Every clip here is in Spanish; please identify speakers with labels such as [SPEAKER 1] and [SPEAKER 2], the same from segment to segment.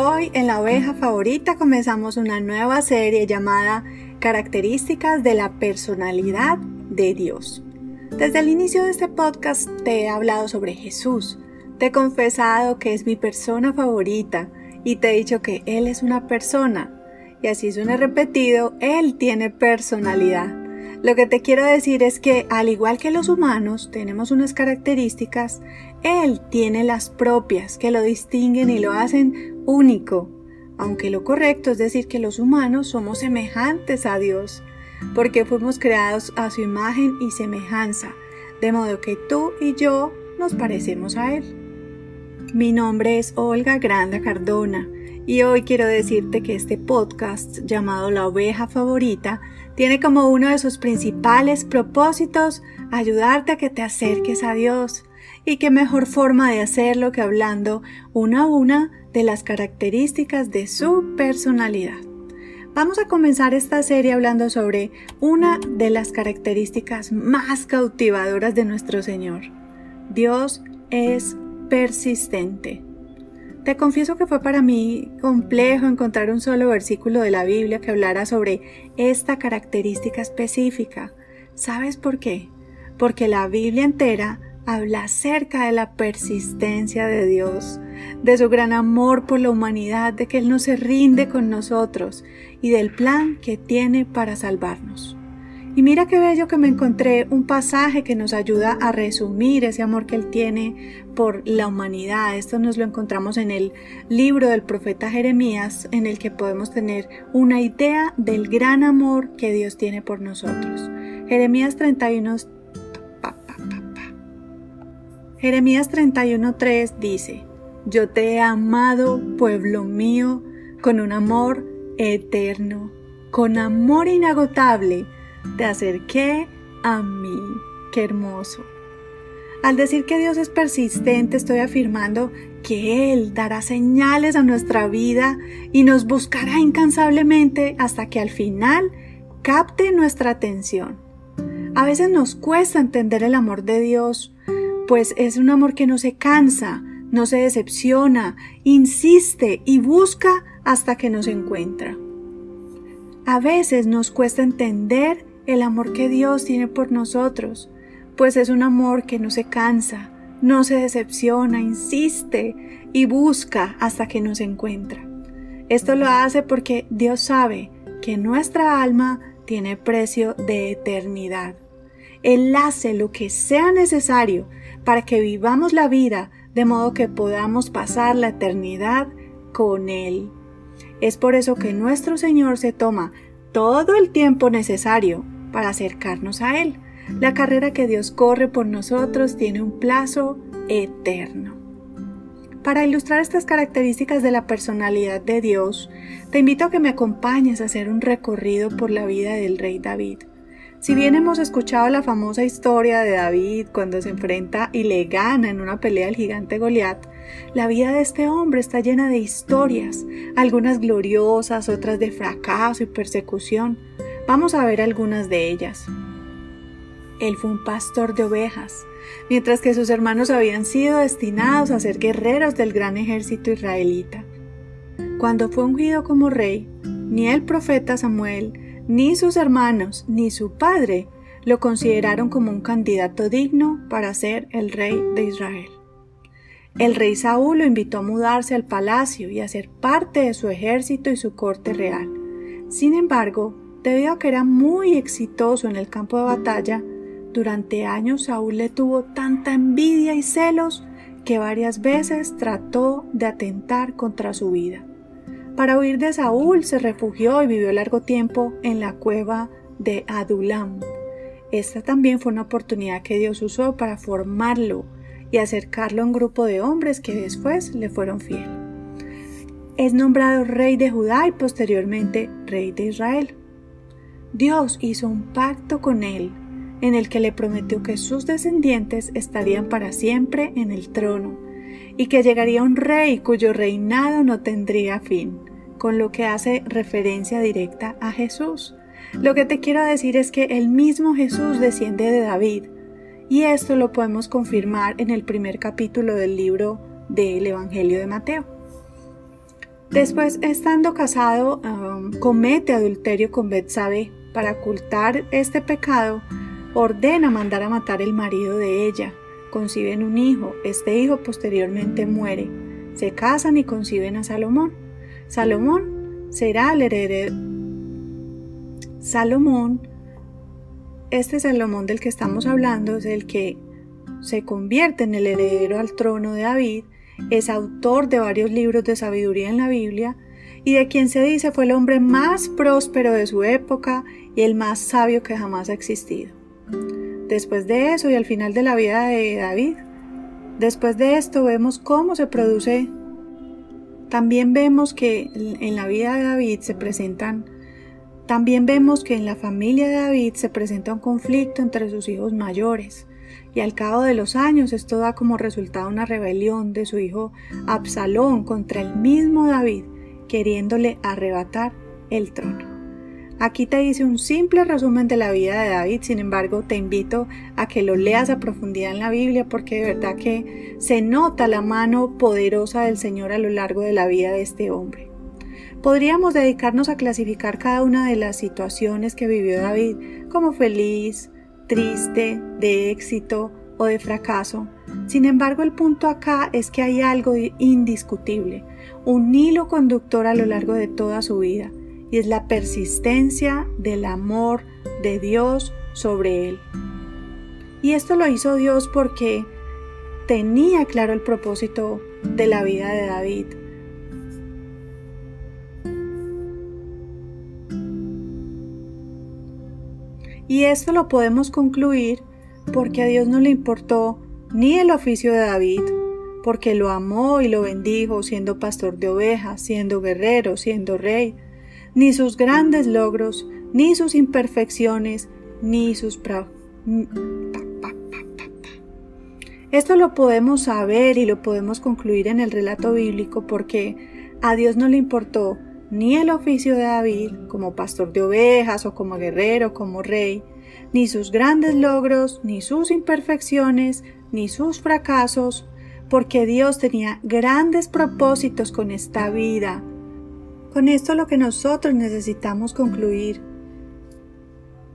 [SPEAKER 1] Hoy en la oveja favorita comenzamos una nueva serie llamada Características de la personalidad de Dios. Desde el inicio de este podcast te he hablado sobre Jesús, te he confesado que es mi persona favorita y te he dicho que Él es una persona. Y así suena repetido, Él tiene personalidad. Lo que te quiero decir es que al igual que los humanos tenemos unas características, Él tiene las propias que lo distinguen y lo hacen único. Aunque lo correcto es decir que los humanos somos semejantes a Dios, porque fuimos creados a su imagen y semejanza, de modo que tú y yo nos parecemos a Él. Mi nombre es Olga Granda Cardona y hoy quiero decirte que este podcast llamado La oveja favorita tiene como uno de sus principales propósitos ayudarte a que te acerques a Dios. Y qué mejor forma de hacerlo que hablando una a una de las características de su personalidad. Vamos a comenzar esta serie hablando sobre una de las características más cautivadoras de nuestro Señor. Dios es persistente. Te confieso que fue para mí complejo encontrar un solo versículo de la Biblia que hablara sobre esta característica específica. ¿Sabes por qué? Porque la Biblia entera habla acerca de la persistencia de Dios, de su gran amor por la humanidad, de que Él no se rinde con nosotros y del plan que tiene para salvarnos. Y mira qué bello que me encontré un pasaje que nos ayuda a resumir ese amor que Él tiene por la humanidad. Esto nos lo encontramos en el libro del profeta Jeremías, en el que podemos tener una idea del gran amor que Dios tiene por nosotros. Jeremías 31. Jeremías 31.3 dice, Yo te he amado, pueblo mío, con un amor eterno, con amor inagotable te acerqué a mí. Qué hermoso. Al decir que Dios es persistente, estoy afirmando que Él dará señales a nuestra vida y nos buscará incansablemente hasta que al final capte nuestra atención. A veces nos cuesta entender el amor de Dios, pues es un amor que no se cansa, no se decepciona, insiste y busca hasta que nos encuentra. A veces nos cuesta entender el amor que Dios tiene por nosotros, pues es un amor que no se cansa, no se decepciona, insiste y busca hasta que nos encuentra. Esto lo hace porque Dios sabe que nuestra alma tiene precio de eternidad. Él hace lo que sea necesario para que vivamos la vida de modo que podamos pasar la eternidad con Él. Es por eso que nuestro Señor se toma todo el tiempo necesario para acercarnos a Él. La carrera que Dios corre por nosotros tiene un plazo eterno. Para ilustrar estas características de la personalidad de Dios, te invito a que me acompañes a hacer un recorrido por la vida del rey David. Si bien hemos escuchado la famosa historia de David cuando se enfrenta y le gana en una pelea al gigante Goliat, la vida de este hombre está llena de historias, algunas gloriosas, otras de fracaso y persecución, Vamos a ver algunas de ellas. Él fue un pastor de ovejas, mientras que sus hermanos habían sido destinados a ser guerreros del gran ejército israelita. Cuando fue ungido como rey, ni el profeta Samuel, ni sus hermanos, ni su padre lo consideraron como un candidato digno para ser el rey de Israel. El rey Saúl lo invitó a mudarse al palacio y a ser parte de su ejército y su corte real. Sin embargo, Debido a que era muy exitoso en el campo de batalla, durante años Saúl le tuvo tanta envidia y celos que varias veces trató de atentar contra su vida. Para huir de Saúl se refugió y vivió largo tiempo en la cueva de Adulam. Esta también fue una oportunidad que Dios usó para formarlo y acercarlo a un grupo de hombres que después le fueron fieles. Es nombrado rey de Judá y posteriormente rey de Israel. Dios hizo un pacto con él en el que le prometió que sus descendientes estarían para siempre en el trono y que llegaría un rey cuyo reinado no tendría fin, con lo que hace referencia directa a Jesús. Lo que te quiero decir es que el mismo Jesús desciende de David, y esto lo podemos confirmar en el primer capítulo del libro del Evangelio de Mateo. Después, estando casado, comete adulterio con Betsabe. Para ocultar este pecado, ordena mandar a matar el marido de ella. Conciben un hijo. Este hijo posteriormente muere. Se casan y conciben a Salomón. Salomón será el heredero. Salomón, este Salomón del que estamos hablando, es el que se convierte en el heredero al trono de David es autor de varios libros de sabiduría en la Biblia y de quien se dice fue el hombre más próspero de su época y el más sabio que jamás ha existido. Después de eso y al final de la vida de David, después de esto vemos cómo se produce, también vemos que en la vida de David se presentan, también vemos que en la familia de David se presenta un conflicto entre sus hijos mayores y al cabo de los años esto da como resultado una rebelión de su hijo Absalón contra el mismo David, queriéndole arrebatar el trono. Aquí te dice un simple resumen de la vida de David, sin embargo te invito a que lo leas a profundidad en la Biblia porque de verdad que se nota la mano poderosa del Señor a lo largo de la vida de este hombre. Podríamos dedicarnos a clasificar cada una de las situaciones que vivió David como feliz, triste, de éxito o de fracaso. Sin embargo, el punto acá es que hay algo indiscutible, un hilo conductor a lo largo de toda su vida, y es la persistencia del amor de Dios sobre él. Y esto lo hizo Dios porque tenía claro el propósito de la vida de David. Y esto lo podemos concluir porque a Dios no le importó ni el oficio de David, porque lo amó y lo bendijo siendo pastor de ovejas, siendo guerrero, siendo rey, ni sus grandes logros, ni sus imperfecciones, ni sus... Esto lo podemos saber y lo podemos concluir en el relato bíblico porque a Dios no le importó ni el oficio de David como pastor de ovejas o como guerrero, como rey, ni sus grandes logros, ni sus imperfecciones, ni sus fracasos, porque Dios tenía grandes propósitos con esta vida. Con esto lo que nosotros necesitamos concluir.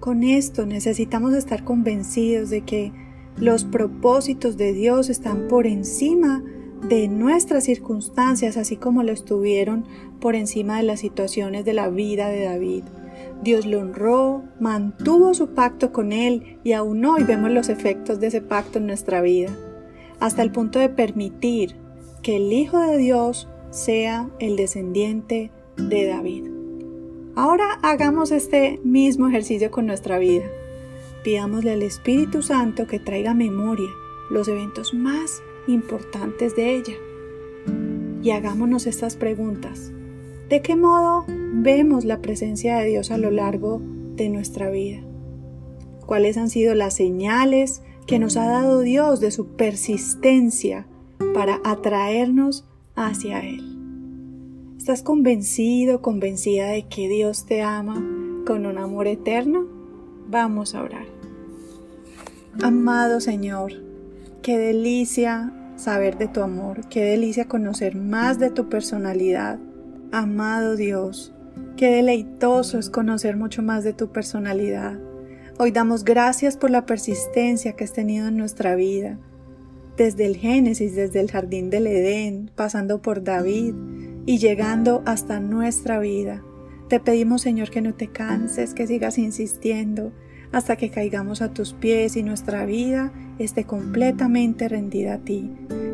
[SPEAKER 1] Con esto necesitamos estar convencidos de que los propósitos de Dios están por encima de nuestras circunstancias, así como lo estuvieron por encima de las situaciones de la vida de David. Dios lo honró, mantuvo su pacto con él y aún hoy vemos los efectos de ese pacto en nuestra vida, hasta el punto de permitir que el Hijo de Dios sea el descendiente de David. Ahora hagamos este mismo ejercicio con nuestra vida. Pidámosle al Espíritu Santo que traiga memoria los eventos más importantes de ella. Y hagámonos estas preguntas. ¿De qué modo vemos la presencia de Dios a lo largo de nuestra vida? ¿Cuáles han sido las señales que nos ha dado Dios de su persistencia para atraernos hacia Él? ¿Estás convencido, convencida de que Dios te ama con un amor eterno? Vamos a orar. Amado Señor, qué delicia saber de tu amor, qué delicia conocer más de tu personalidad, Amado Dios, qué deleitoso es conocer mucho más de tu personalidad. Hoy damos gracias por la persistencia que has tenido en nuestra vida, desde el Génesis, desde el jardín del Edén, pasando por David y llegando hasta nuestra vida. Te pedimos, Señor, que no te canses, que sigas insistiendo hasta que caigamos a tus pies y nuestra vida esté completamente rendida a ti.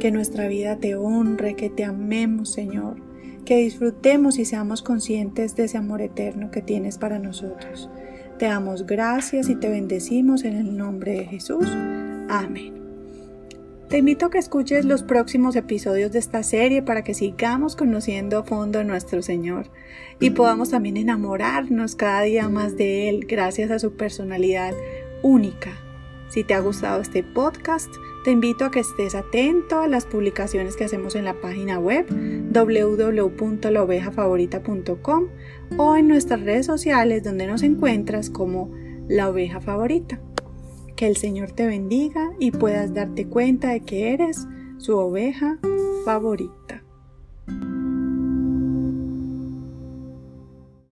[SPEAKER 1] Que nuestra vida te honre, que te amemos, Señor que disfrutemos y seamos conscientes de ese amor eterno que tienes para nosotros. Te damos gracias y te bendecimos en el nombre de Jesús. Amén. Te invito a que escuches los próximos episodios de esta serie para que sigamos conociendo a fondo a nuestro Señor y podamos también enamorarnos cada día más de Él gracias a su personalidad única si te ha gustado este podcast, te invito a que estés atento a las publicaciones que hacemos en la página web www.laovejafavorita.com o en nuestras redes sociales donde nos encuentras como La Oveja Favorita. Que el Señor te bendiga y puedas darte cuenta de que eres su oveja favorita.